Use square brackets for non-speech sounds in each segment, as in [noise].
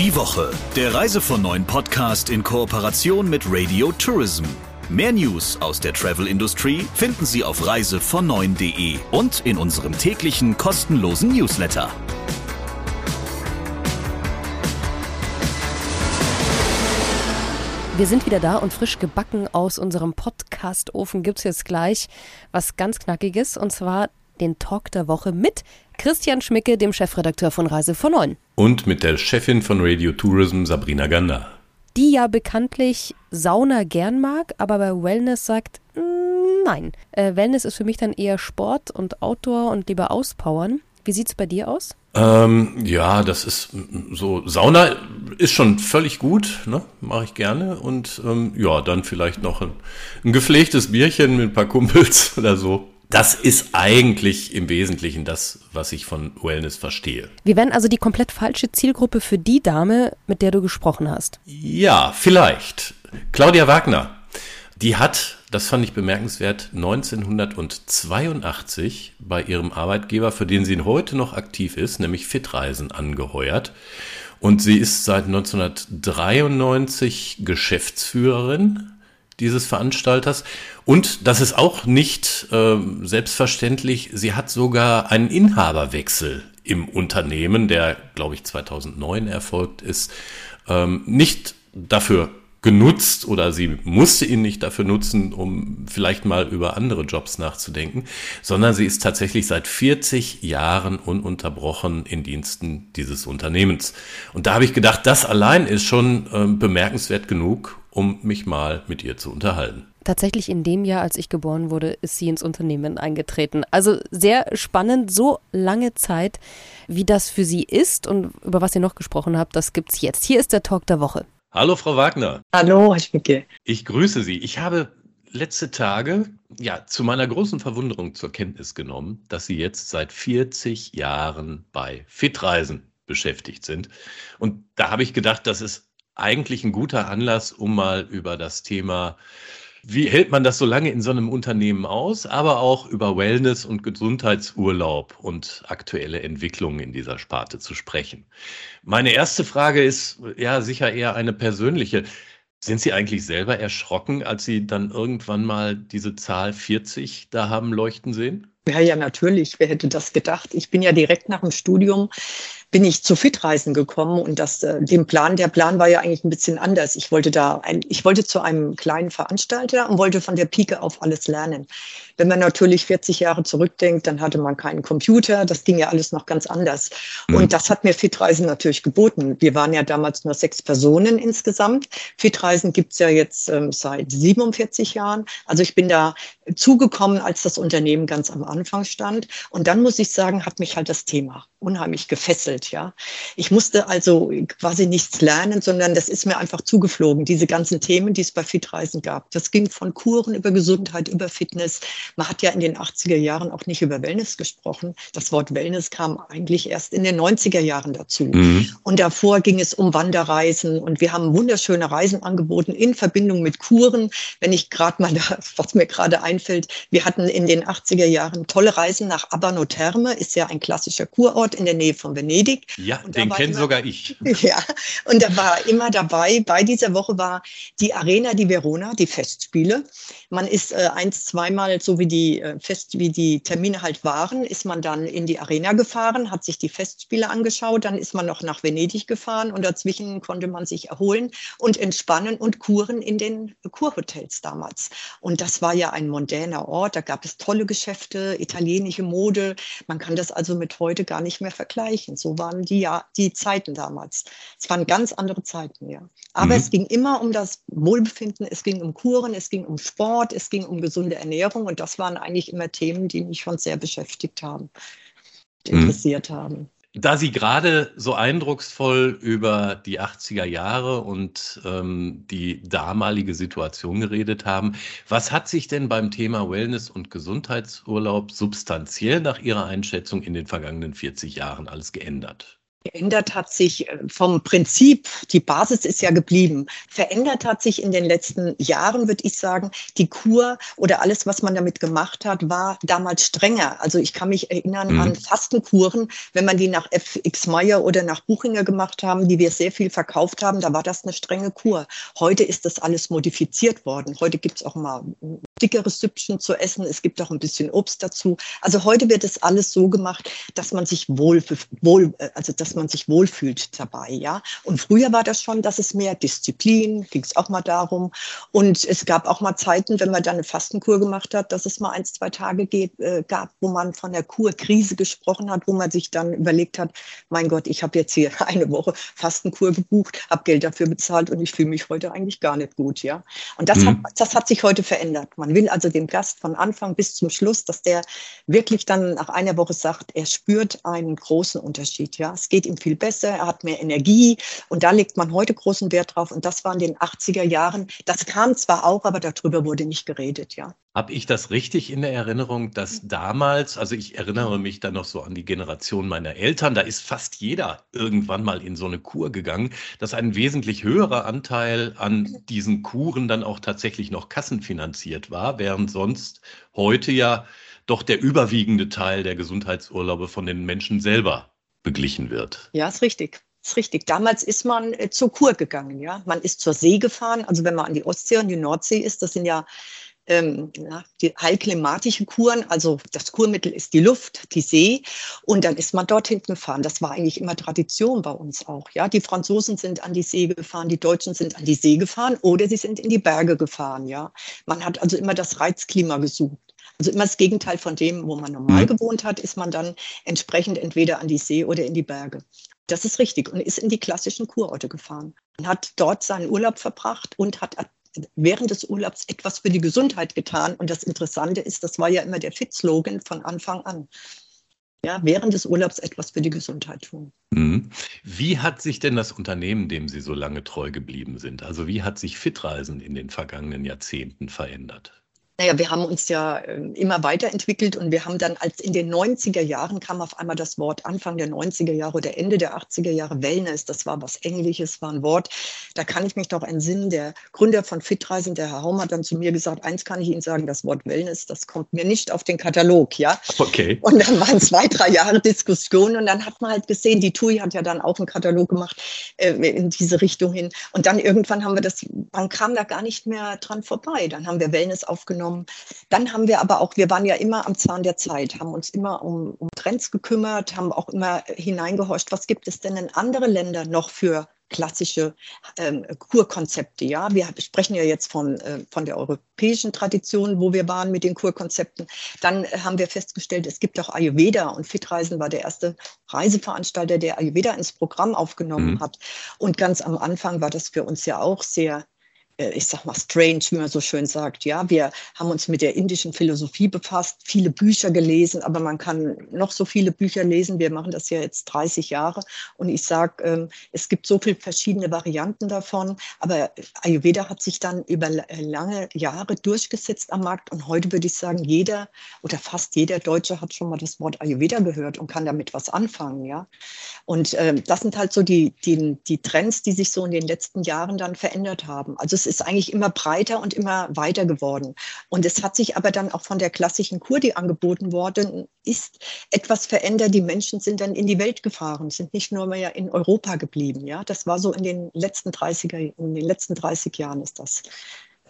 Die Woche, der Reise von neuen Podcast in Kooperation mit Radio Tourism. Mehr News aus der Travel-Industrie finden Sie auf reisevon9.de und in unserem täglichen kostenlosen Newsletter. Wir sind wieder da und frisch gebacken aus unserem Podcast-Ofen gibt es jetzt gleich was ganz Knackiges und zwar den Talk der Woche mit Christian Schmicke, dem Chefredakteur von Reise von Neun. Und mit der Chefin von Radio Tourism, Sabrina Gander. Die ja bekanntlich Sauna gern mag, aber bei Wellness sagt, mm, nein. Äh, Wellness ist für mich dann eher Sport und Outdoor und lieber auspowern. Wie sieht es bei dir aus? Ähm, ja, das ist so, Sauna ist schon völlig gut, ne? mache ich gerne. Und ähm, ja, dann vielleicht noch ein, ein gepflegtes Bierchen mit ein paar Kumpels [laughs] oder so. Das ist eigentlich im Wesentlichen das, was ich von Wellness verstehe. Wir wären also die komplett falsche Zielgruppe für die Dame, mit der du gesprochen hast. Ja, vielleicht. Claudia Wagner, die hat, das fand ich bemerkenswert, 1982 bei ihrem Arbeitgeber, für den sie heute noch aktiv ist, nämlich Fitreisen, angeheuert. Und sie ist seit 1993 Geschäftsführerin dieses Veranstalters. Und das ist auch nicht äh, selbstverständlich. Sie hat sogar einen Inhaberwechsel im Unternehmen, der, glaube ich, 2009 erfolgt ist, ähm, nicht dafür genutzt oder sie musste ihn nicht dafür nutzen, um vielleicht mal über andere Jobs nachzudenken, sondern sie ist tatsächlich seit 40 Jahren ununterbrochen in Diensten dieses Unternehmens. Und da habe ich gedacht, das allein ist schon äh, bemerkenswert genug, um mich mal mit ihr zu unterhalten. Tatsächlich in dem Jahr, als ich geboren wurde, ist sie ins Unternehmen eingetreten. Also sehr spannend, so lange Zeit, wie das für sie ist und über was ihr noch gesprochen habt, das gibt's jetzt. Hier ist der Talk der Woche. Hallo, Frau Wagner. Hallo, Herr Schmicke. Ich grüße Sie. Ich habe letzte Tage ja zu meiner großen Verwunderung zur Kenntnis genommen, dass Sie jetzt seit 40 Jahren bei Fitreisen beschäftigt sind. Und da habe ich gedacht, das ist eigentlich ein guter Anlass, um mal über das Thema, wie hält man das so lange in so einem Unternehmen aus, aber auch über Wellness und Gesundheitsurlaub und aktuelle Entwicklungen in dieser Sparte zu sprechen. Meine erste Frage ist ja sicher eher eine persönliche. Sind Sie eigentlich selber erschrocken, als Sie dann irgendwann mal diese Zahl 40 da haben leuchten sehen? Ja, ja, natürlich. Wer hätte das gedacht? Ich bin ja direkt nach dem Studium bin ich zu Fitreisen gekommen und das, äh, dem Plan, der Plan war ja eigentlich ein bisschen anders. Ich wollte da, ein, ich wollte zu einem kleinen Veranstalter und wollte von der Pike auf alles lernen. Wenn man natürlich 40 Jahre zurückdenkt, dann hatte man keinen Computer, das ging ja alles noch ganz anders. Mhm. Und das hat mir Fitreisen natürlich geboten. Wir waren ja damals nur sechs Personen insgesamt. Fitreisen gibt's ja jetzt ähm, seit 47 Jahren. Also ich bin da zugekommen, als das Unternehmen ganz am Anfang stand. Und dann muss ich sagen, hat mich halt das Thema unheimlich gefesselt, ja. Ich musste also quasi nichts lernen, sondern das ist mir einfach zugeflogen, diese ganzen Themen, die es bei Fitreisen gab. Das ging von Kuren über Gesundheit, über Fitness. Man hat ja in den 80er Jahren auch nicht über Wellness gesprochen. Das Wort Wellness kam eigentlich erst in den 90er Jahren dazu. Mhm. Und davor ging es um Wanderreisen und wir haben wunderschöne Reisen angeboten in Verbindung mit Kuren. Wenn ich gerade mal, da, [laughs] was mir gerade einfällt, wir hatten in den 80er Jahren tolle Reisen nach Abano Therme, ist ja ein klassischer Kurort Ort in der Nähe von Venedig. Ja, den kenne sogar ich. [laughs] Ja, und da war immer dabei, bei dieser Woche war die Arena di Verona, die Festspiele. Man ist äh, eins, zweimal, so wie die äh, Fest, wie die Termine halt waren, ist man dann in die Arena gefahren, hat sich die Festspiele angeschaut, dann ist man noch nach Venedig gefahren und dazwischen konnte man sich erholen und entspannen und kuren in den Kurhotels damals. Und das war ja ein mondäner Ort, da gab es tolle Geschäfte, italienische Mode. Man kann das also mit heute gar nicht mehr vergleichen. So waren die ja die Zeiten damals. Es waren ganz andere Zeiten, ja. Aber mhm. es ging immer um das Wohlbefinden, es ging um Kuren, es ging um Sport, es ging um gesunde Ernährung und das waren eigentlich immer Themen, die mich schon sehr beschäftigt haben, mhm. interessiert haben. Da Sie gerade so eindrucksvoll über die 80er Jahre und ähm, die damalige Situation geredet haben, was hat sich denn beim Thema Wellness und Gesundheitsurlaub substanziell nach Ihrer Einschätzung in den vergangenen 40 Jahren alles geändert? Geändert hat sich äh, vom Prinzip, die Basis ist ja geblieben. Verändert hat sich in den letzten Jahren, würde ich sagen, die Kur oder alles, was man damit gemacht hat, war damals strenger. Also ich kann mich erinnern mhm. an Fastenkuren, wenn man die nach FX Meyer oder nach Buchinger gemacht haben, die wir sehr viel verkauft haben, da war das eine strenge Kur. Heute ist das alles modifiziert worden. Heute gibt es auch mal dickeres Süppchen zu essen. Es gibt auch ein bisschen Obst dazu. Also heute wird es alles so gemacht, dass man sich wohl, wohl äh, also das dass man sich wohlfühlt dabei, ja. Und früher war das schon, dass es mehr Disziplin, ging es auch mal darum. Und es gab auch mal Zeiten, wenn man dann eine Fastenkur gemacht hat, dass es mal ein, zwei Tage geht, äh, gab, wo man von der Kurkrise gesprochen hat, wo man sich dann überlegt hat, mein Gott, ich habe jetzt hier [laughs] eine Woche Fastenkur gebucht, habe Geld dafür bezahlt und ich fühle mich heute eigentlich gar nicht gut, ja. Und das, mhm. hat, das hat sich heute verändert. Man will also dem Gast von Anfang bis zum Schluss, dass der wirklich dann nach einer Woche sagt, er spürt einen großen Unterschied, ja. Es geht geht ihm viel besser, er hat mehr Energie und da legt man heute großen Wert drauf und das war in den 80er Jahren. Das kam zwar auch, aber darüber wurde nicht geredet, ja. Habe ich das richtig in der Erinnerung, dass damals, also ich erinnere mich dann noch so an die Generation meiner Eltern, da ist fast jeder irgendwann mal in so eine Kur gegangen, dass ein wesentlich höherer Anteil an diesen Kuren dann auch tatsächlich noch kassenfinanziert war, während sonst heute ja doch der überwiegende Teil der Gesundheitsurlaube von den Menschen selber beglichen wird. Ja, ist richtig. Ist richtig. Damals ist man äh, zur Kur gegangen, ja. Man ist zur See gefahren. Also wenn man an die Ostsee und die Nordsee ist, das sind ja ähm, ja, die heilklimatische Kuren, also das Kurmittel ist die Luft, die See, und dann ist man dorthin gefahren. Das war eigentlich immer Tradition bei uns auch. Ja, die Franzosen sind an die See gefahren, die Deutschen sind an die See gefahren oder sie sind in die Berge gefahren. Ja, man hat also immer das Reizklima gesucht. Also immer das Gegenteil von dem, wo man normal mhm. gewohnt hat, ist man dann entsprechend entweder an die See oder in die Berge. Das ist richtig und ist in die klassischen Kurorte gefahren und hat dort seinen Urlaub verbracht und hat während des Urlaubs etwas für die Gesundheit getan. Und das Interessante ist, das war ja immer der Fit-Slogan von Anfang an. Ja, während des Urlaubs etwas für die Gesundheit tun. Mhm. Wie hat sich denn das Unternehmen, dem Sie so lange treu geblieben sind, also wie hat sich Fitreisen in den vergangenen Jahrzehnten verändert? Naja, wir haben uns ja ähm, immer weiterentwickelt und wir haben dann, als in den 90er Jahren kam auf einmal das Wort Anfang der 90er Jahre oder Ende der 80er Jahre Wellness, das war was Englisches, war ein Wort. Da kann ich mich doch entsinnen, der Gründer von Fitreisen, der Herr Haum, hat dann zu mir gesagt, eins kann ich Ihnen sagen, das Wort Wellness, das kommt mir nicht auf den Katalog, ja. Okay. Und dann waren zwei, drei Jahre Diskussion und dann hat man halt gesehen, die TUI hat ja dann auch einen Katalog gemacht äh, in diese Richtung hin. Und dann irgendwann haben wir das, man kam da gar nicht mehr dran vorbei. Dann haben wir Wellness aufgenommen genommen. Dann haben wir aber auch, wir waren ja immer am Zahn der Zeit, haben uns immer um, um Trends gekümmert, haben auch immer hineingehorcht, was gibt es denn in andere Länder noch für klassische ähm, Kurkonzepte. Ja, wir sprechen ja jetzt von, äh, von der europäischen Tradition, wo wir waren mit den Kurkonzepten. Dann äh, haben wir festgestellt, es gibt auch Ayurveda und Fitreisen war der erste Reiseveranstalter, der Ayurveda ins Programm aufgenommen mhm. hat. Und ganz am Anfang war das für uns ja auch sehr ich sag mal, strange, wie man so schön sagt. Ja, wir haben uns mit der indischen Philosophie befasst, viele Bücher gelesen, aber man kann noch so viele Bücher lesen. Wir machen das ja jetzt 30 Jahre und ich sage, ähm, es gibt so viele verschiedene Varianten davon, aber Ayurveda hat sich dann über lange Jahre durchgesetzt am Markt und heute würde ich sagen, jeder oder fast jeder Deutsche hat schon mal das Wort Ayurveda gehört und kann damit was anfangen. Ja, und ähm, das sind halt so die, die, die Trends, die sich so in den letzten Jahren dann verändert haben. Also es ist eigentlich immer breiter und immer weiter geworden. Und es hat sich aber dann auch von der klassischen Kur, die angeboten worden ist, etwas verändert. Die Menschen sind dann in die Welt gefahren, sind nicht nur mehr in Europa geblieben. Ja, das war so in den letzten 30er, in den letzten 30 Jahren ist das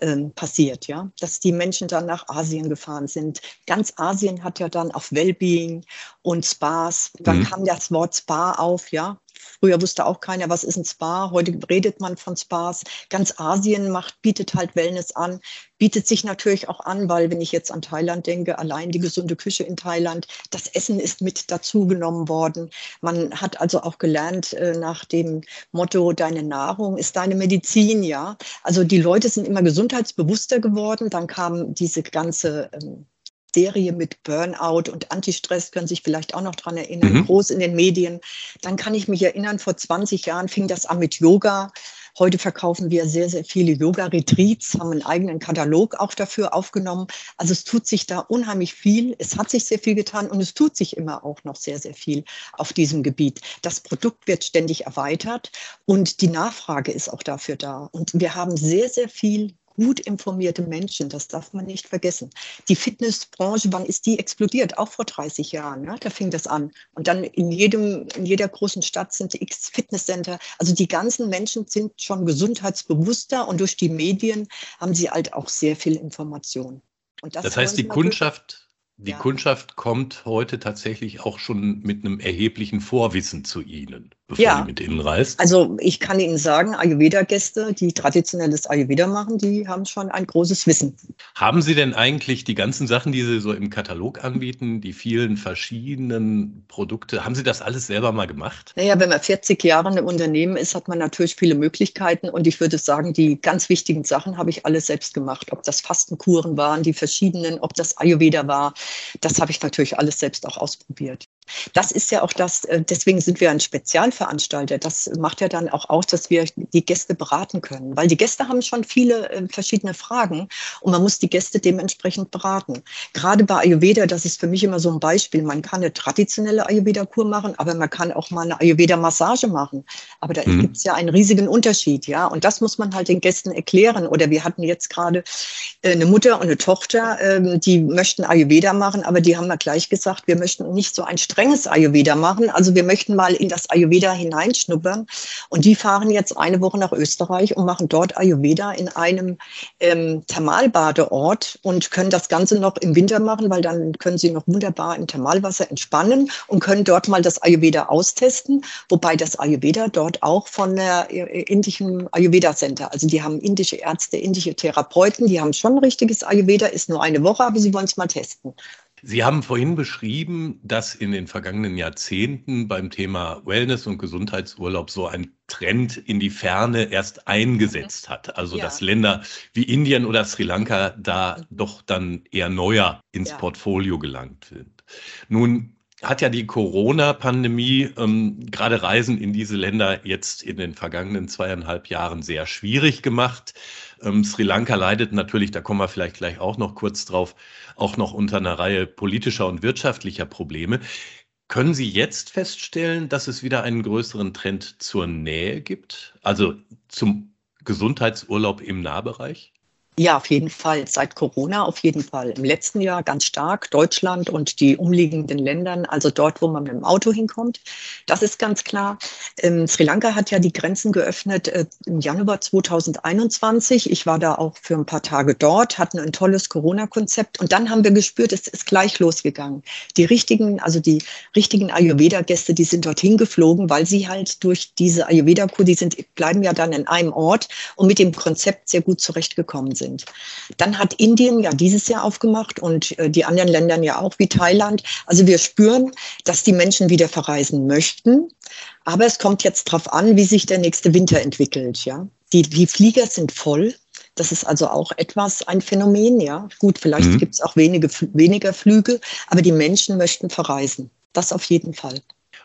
ähm, passiert, ja, dass die Menschen dann nach Asien gefahren sind. Ganz Asien hat ja dann auf Wellbeing und Spas, dann mhm. kam das Wort Spa auf, ja, Früher wusste auch keiner, was ist ein Spa. Heute redet man von Spas. Ganz Asien macht, bietet halt Wellness an, bietet sich natürlich auch an, weil wenn ich jetzt an Thailand denke, allein die gesunde Küche in Thailand, das Essen ist mit dazugenommen worden. Man hat also auch gelernt äh, nach dem Motto, deine Nahrung ist deine Medizin, ja. Also die Leute sind immer gesundheitsbewusster geworden. Dann kam diese ganze ähm, Serie mit Burnout und Antistress, können sich vielleicht auch noch dran erinnern, mhm. groß in den Medien. Dann kann ich mich erinnern, vor 20 Jahren fing das an mit Yoga. Heute verkaufen wir sehr, sehr viele Yoga-Retreats, haben einen eigenen Katalog auch dafür aufgenommen. Also es tut sich da unheimlich viel. Es hat sich sehr viel getan und es tut sich immer auch noch sehr, sehr viel auf diesem Gebiet. Das Produkt wird ständig erweitert und die Nachfrage ist auch dafür da. Und wir haben sehr, sehr viel gut informierte Menschen, das darf man nicht vergessen. Die Fitnessbranche, wann ist die explodiert? Auch vor 30 Jahren, ne? da fing das an. Und dann in, jedem, in jeder großen Stadt sind x Fitnesscenter. Also die ganzen Menschen sind schon gesundheitsbewusster und durch die Medien haben sie halt auch sehr viel Information. das, das heißt, die Kundschaft die ja. Kundschaft kommt heute tatsächlich auch schon mit einem erheblichen Vorwissen zu Ihnen, bevor ja. mit Ihnen reist. Also ich kann Ihnen sagen, Ayurveda-Gäste, die traditionelles Ayurveda machen, die haben schon ein großes Wissen. Haben Sie denn eigentlich die ganzen Sachen, die Sie so im Katalog anbieten, die vielen verschiedenen Produkte, haben Sie das alles selber mal gemacht? Naja, wenn man 40 Jahre im Unternehmen ist, hat man natürlich viele Möglichkeiten und ich würde sagen, die ganz wichtigen Sachen habe ich alle selbst gemacht. Ob das Fastenkuren waren, die verschiedenen, ob das Ayurveda war, das habe ich natürlich alles selbst auch ausprobiert. Das ist ja auch das, äh, deswegen sind wir ein Spezialveranstalter. Das macht ja dann auch aus, dass wir die Gäste beraten können, weil die Gäste haben schon viele äh, verschiedene Fragen und man muss die Gäste dementsprechend beraten. Gerade bei Ayurveda, das ist für mich immer so ein Beispiel. Man kann eine traditionelle Ayurveda-Kur machen, aber man kann auch mal eine Ayurveda-Massage machen. Aber da mhm. gibt es ja einen riesigen Unterschied, ja. Und das muss man halt den Gästen erklären. Oder wir hatten jetzt gerade äh, eine Mutter und eine Tochter, ähm, die möchten Ayurveda machen, aber die haben wir gleich gesagt, wir möchten nicht so ein strenges Ayurveda machen. Also wir möchten mal in das Ayurveda hineinschnuppern. Und die fahren jetzt eine Woche nach Österreich und machen dort Ayurveda in einem ähm, Thermalbadeort und können das Ganze noch im Winter machen, weil dann können sie noch wunderbar im Thermalwasser entspannen und können dort mal das Ayurveda austesten. Wobei das Ayurveda dort auch von der äh, indischen Ayurveda Center, also die haben indische Ärzte, indische Therapeuten, die haben schon richtiges Ayurveda, ist nur eine Woche, aber sie wollen es mal testen. Sie haben vorhin beschrieben, dass in den vergangenen Jahrzehnten beim Thema Wellness und Gesundheitsurlaub so ein Trend in die Ferne erst eingesetzt hat. Also ja. dass Länder wie Indien oder Sri Lanka da doch dann eher neuer ins ja. Portfolio gelangt sind. Nun hat ja die Corona-Pandemie ähm, gerade Reisen in diese Länder jetzt in den vergangenen zweieinhalb Jahren sehr schwierig gemacht. Ähm, Sri Lanka leidet natürlich, da kommen wir vielleicht gleich auch noch kurz drauf, auch noch unter einer Reihe politischer und wirtschaftlicher Probleme. Können Sie jetzt feststellen, dass es wieder einen größeren Trend zur Nähe gibt, also zum Gesundheitsurlaub im Nahbereich? Ja, auf jeden Fall. Seit Corona auf jeden Fall. Im letzten Jahr ganz stark Deutschland und die umliegenden Ländern, also dort, wo man mit dem Auto hinkommt. Das ist ganz klar. Ähm, Sri Lanka hat ja die Grenzen geöffnet äh, im Januar 2021. Ich war da auch für ein paar Tage dort, hatten ein tolles Corona-Konzept und dann haben wir gespürt, es ist gleich losgegangen. Die richtigen, also die richtigen Ayurveda-Gäste, die sind dorthin geflogen, weil sie halt durch diese Ayurveda-Kur, die sind, bleiben ja dann in einem Ort und mit dem Konzept sehr gut zurechtgekommen sind sind. Dann hat Indien ja dieses Jahr aufgemacht und äh, die anderen Länder ja auch wie Thailand. Also wir spüren, dass die Menschen wieder verreisen möchten. Aber es kommt jetzt darauf an, wie sich der nächste Winter entwickelt. Ja, die, die Flieger sind voll. Das ist also auch etwas ein Phänomen. Ja, gut, vielleicht mhm. gibt es auch wenige, weniger Flüge, aber die Menschen möchten verreisen. Das auf jeden Fall.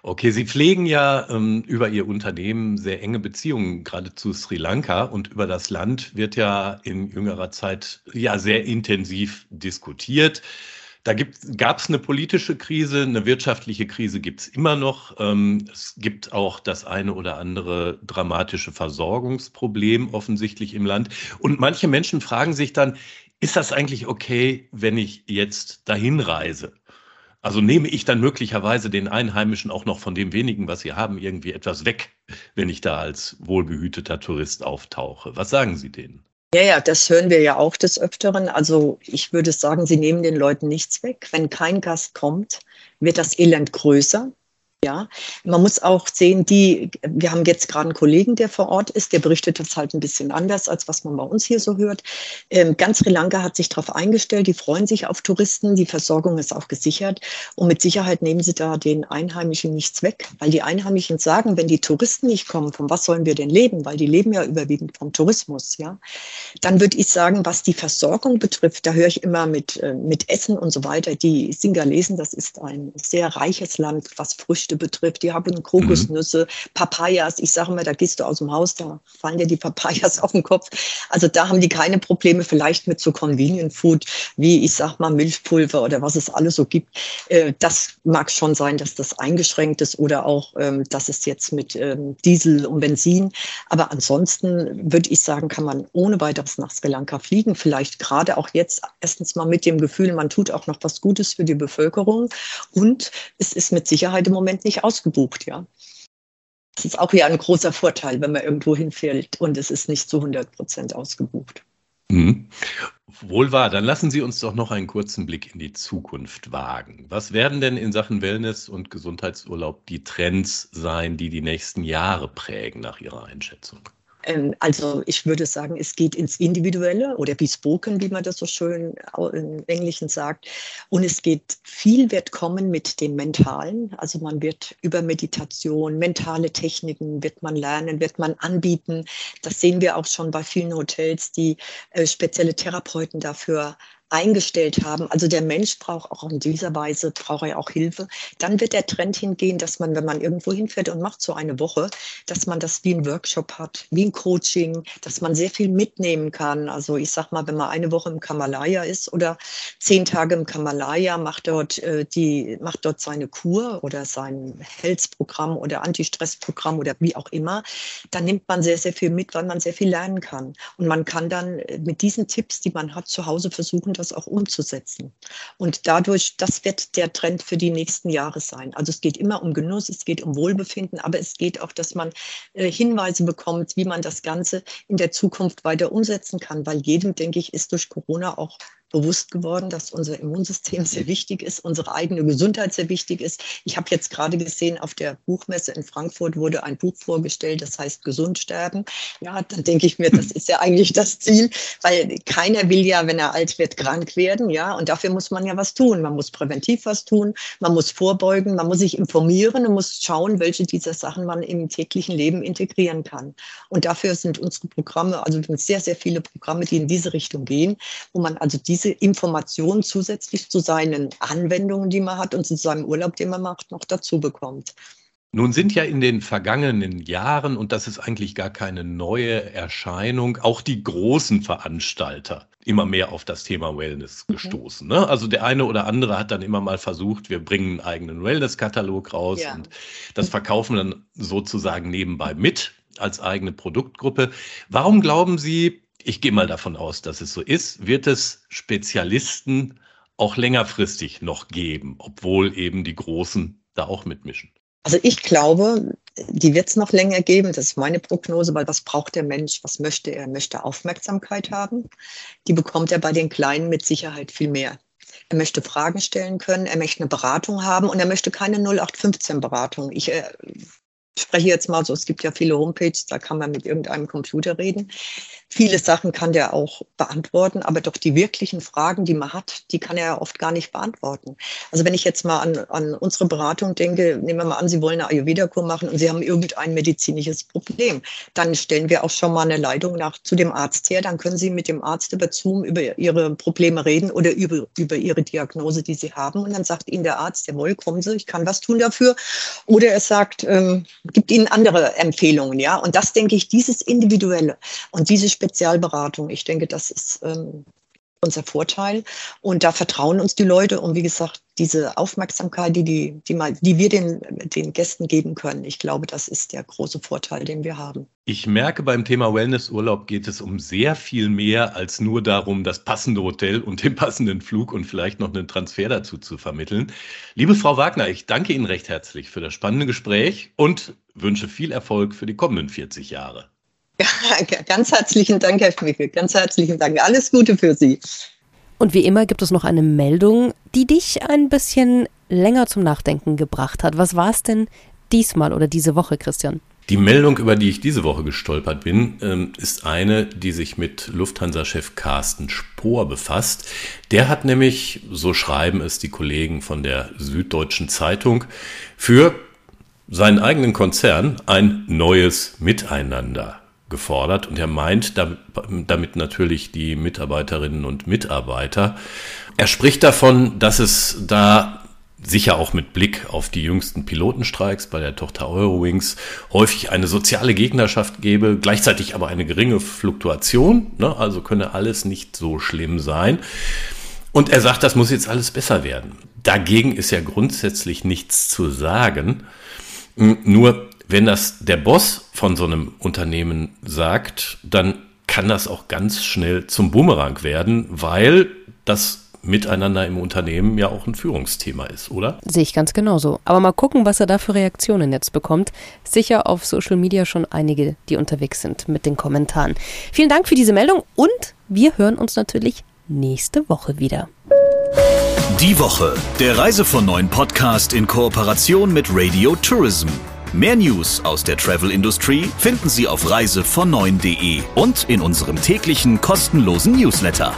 Okay, Sie pflegen ja ähm, über Ihr Unternehmen sehr enge Beziehungen, gerade zu Sri Lanka. Und über das Land wird ja in jüngerer Zeit ja sehr intensiv diskutiert. Da gab es eine politische Krise, eine wirtschaftliche Krise gibt es immer noch. Ähm, es gibt auch das eine oder andere dramatische Versorgungsproblem offensichtlich im Land. Und manche Menschen fragen sich dann, ist das eigentlich okay, wenn ich jetzt dahin reise? Also nehme ich dann möglicherweise den Einheimischen auch noch von dem wenigen, was sie haben, irgendwie etwas weg, wenn ich da als wohlbehüteter Tourist auftauche. Was sagen Sie denen? Ja, ja, das hören wir ja auch des Öfteren. Also ich würde sagen, Sie nehmen den Leuten nichts weg. Wenn kein Gast kommt, wird das Elend größer. Ja, man muss auch sehen, die, wir haben jetzt gerade einen Kollegen, der vor Ort ist, der berichtet das halt ein bisschen anders, als was man bei uns hier so hört. Ähm, ganz Sri Lanka hat sich darauf eingestellt, die freuen sich auf Touristen, die Versorgung ist auch gesichert und mit Sicherheit nehmen sie da den Einheimischen nichts weg, weil die Einheimischen sagen, wenn die Touristen nicht kommen, von was sollen wir denn leben? Weil die leben ja überwiegend vom Tourismus, ja. Dann würde ich sagen, was die Versorgung betrifft, da höre ich immer mit, äh, mit Essen und so weiter, die Singalesen, das ist ein sehr reiches Land, was Früchte Früchte betrifft. Die haben Kokosnüsse, mhm. Papayas. Ich sage mal, da gehst du aus dem Haus, da fallen dir die Papayas [laughs] auf den Kopf. Also da haben die keine Probleme, vielleicht mit so Convenient Food, wie ich sag mal Milchpulver oder was es alles so gibt. Äh, das mag schon sein, dass das eingeschränkt ist oder auch, ähm, dass es jetzt mit ähm, Diesel und Benzin. Aber ansonsten würde ich sagen, kann man ohne weiteres nach Sri Lanka fliegen. Vielleicht gerade auch jetzt erstens mal mit dem Gefühl, man tut auch noch was Gutes für die Bevölkerung und es ist mit Sicherheit im Moment nicht ausgebucht, ja. Das ist auch ja ein großer Vorteil, wenn man irgendwo hinfällt und es ist nicht zu 100 Prozent ausgebucht. Mhm. Wohl wahr. Dann lassen Sie uns doch noch einen kurzen Blick in die Zukunft wagen. Was werden denn in Sachen Wellness und Gesundheitsurlaub die Trends sein, die die nächsten Jahre prägen, nach Ihrer Einschätzung? Ähm, also ich würde sagen, es geht ins Individuelle oder Bespoken, wie man das so schön im Englischen sagt. Und es geht, viel wird kommen mit dem Mentalen. Also man wird über Meditation, mentale Techniken wird man lernen, wird man anbieten. Das sehen wir auch schon bei vielen Hotels, die äh, spezielle Therapeuten dafür eingestellt haben. Also der Mensch braucht auch in dieser Weise, braucht er auch Hilfe. Dann wird der Trend hingehen, dass man, wenn man irgendwo hinfährt und macht so eine Woche, dass man das wie ein Workshop hat, wie ein Coaching, dass man sehr viel mitnehmen kann. Also ich sag mal, wenn man eine Woche im Kamalaya ist oder zehn Tage im Kamalaya, macht dort äh, die, macht dort seine Kur oder sein Health-Programm oder Anti-Stress-Programm oder wie auch immer, dann nimmt man sehr, sehr viel mit, weil man sehr viel lernen kann. Und man kann dann mit diesen Tipps, die man hat, zu Hause versuchen, das auch umzusetzen. Und dadurch, das wird der Trend für die nächsten Jahre sein. Also es geht immer um Genuss, es geht um Wohlbefinden, aber es geht auch, dass man äh, Hinweise bekommt, wie man das Ganze in der Zukunft weiter umsetzen kann, weil jedem, denke ich, ist durch Corona auch bewusst geworden, dass unser Immunsystem sehr wichtig ist, unsere eigene Gesundheit sehr wichtig ist. Ich habe jetzt gerade gesehen, auf der Buchmesse in Frankfurt wurde ein Buch vorgestellt, das heißt Gesund sterben. Ja, dann denke ich mir, das ist ja eigentlich das Ziel, weil keiner will ja, wenn er alt wird, krank werden. Ja, und dafür muss man ja was tun. Man muss präventiv was tun, man muss vorbeugen, man muss sich informieren und muss schauen, welche dieser Sachen man im täglichen Leben integrieren kann. Und dafür sind unsere Programme, also sehr, sehr viele Programme, die in diese Richtung gehen, wo man also diese diese Informationen zusätzlich zu seinen Anwendungen, die man hat und zu seinem Urlaub, den man macht, noch dazu bekommt. Nun sind ja in den vergangenen Jahren, und das ist eigentlich gar keine neue Erscheinung, auch die großen Veranstalter immer mehr auf das Thema Wellness mhm. gestoßen. Ne? Also der eine oder andere hat dann immer mal versucht, wir bringen einen eigenen Wellness-Katalog raus ja. und das verkaufen dann sozusagen nebenbei mit als eigene Produktgruppe. Warum glauben Sie, ich gehe mal davon aus, dass es so ist, wird es Spezialisten auch längerfristig noch geben, obwohl eben die Großen da auch mitmischen. Also ich glaube, die wird es noch länger geben. Das ist meine Prognose, weil was braucht der Mensch? Was möchte er? Er möchte Aufmerksamkeit haben. Die bekommt er bei den Kleinen mit Sicherheit viel mehr. Er möchte Fragen stellen können, er möchte eine Beratung haben und er möchte keine 0815-Beratung. Ich äh, spreche jetzt mal so, es gibt ja viele Homepages, da kann man mit irgendeinem Computer reden. Viele Sachen kann der auch beantworten, aber doch die wirklichen Fragen, die man hat, die kann er oft gar nicht beantworten. Also wenn ich jetzt mal an, an unsere Beratung denke, nehmen wir mal an, Sie wollen eine Ayurveda-Kur machen und Sie haben irgendein medizinisches Problem, dann stellen wir auch schon mal eine Leitung nach zu dem Arzt her. Dann können Sie mit dem Arzt über Zoom über Ihre Probleme reden oder über, über Ihre Diagnose, die Sie haben. Und dann sagt Ihnen der Arzt, jawohl, kommen Sie, ich kann was tun dafür. Oder er sagt, ähm, gibt Ihnen andere Empfehlungen, ja. Und das denke ich, dieses Individuelle und diese Spezialberatung. Ich denke, das ist ähm, unser Vorteil. Und da vertrauen uns die Leute. Und wie gesagt, diese Aufmerksamkeit, die, die, die, mal, die wir den, den Gästen geben können, ich glaube, das ist der große Vorteil, den wir haben. Ich merke, beim Thema Wellnessurlaub geht es um sehr viel mehr als nur darum, das passende Hotel und den passenden Flug und vielleicht noch einen Transfer dazu zu vermitteln. Liebe Frau Wagner, ich danke Ihnen recht herzlich für das spannende Gespräch und wünsche viel Erfolg für die kommenden 40 Jahre. Ja, ganz herzlichen Dank, Herr Schmickel. Ganz herzlichen Dank. Alles Gute für Sie. Und wie immer gibt es noch eine Meldung, die dich ein bisschen länger zum Nachdenken gebracht hat. Was war es denn diesmal oder diese Woche, Christian? Die Meldung, über die ich diese Woche gestolpert bin, ähm, ist eine, die sich mit Lufthansa-Chef Carsten Spohr befasst. Der hat nämlich, so schreiben es die Kollegen von der Süddeutschen Zeitung, für seinen eigenen Konzern ein neues Miteinander gefordert und er meint damit natürlich die Mitarbeiterinnen und Mitarbeiter. Er spricht davon, dass es da sicher auch mit Blick auf die jüngsten Pilotenstreiks bei der Tochter Eurowings häufig eine soziale Gegnerschaft gebe, gleichzeitig aber eine geringe Fluktuation, ne? also könne alles nicht so schlimm sein. Und er sagt, das muss jetzt alles besser werden. Dagegen ist ja grundsätzlich nichts zu sagen. Nur wenn das der Boss von so einem Unternehmen sagt, dann kann das auch ganz schnell zum Bumerang werden, weil das Miteinander im Unternehmen ja auch ein Führungsthema ist, oder? Sehe ich ganz genauso. Aber mal gucken, was er da für Reaktionen jetzt bekommt. Sicher auf Social Media schon einige, die unterwegs sind mit den Kommentaren. Vielen Dank für diese Meldung und wir hören uns natürlich nächste Woche wieder. Die Woche, der Reise von neuen Podcast in Kooperation mit Radio Tourism. Mehr News aus der Travel Industry finden Sie auf reisevon9.de und in unserem täglichen kostenlosen Newsletter.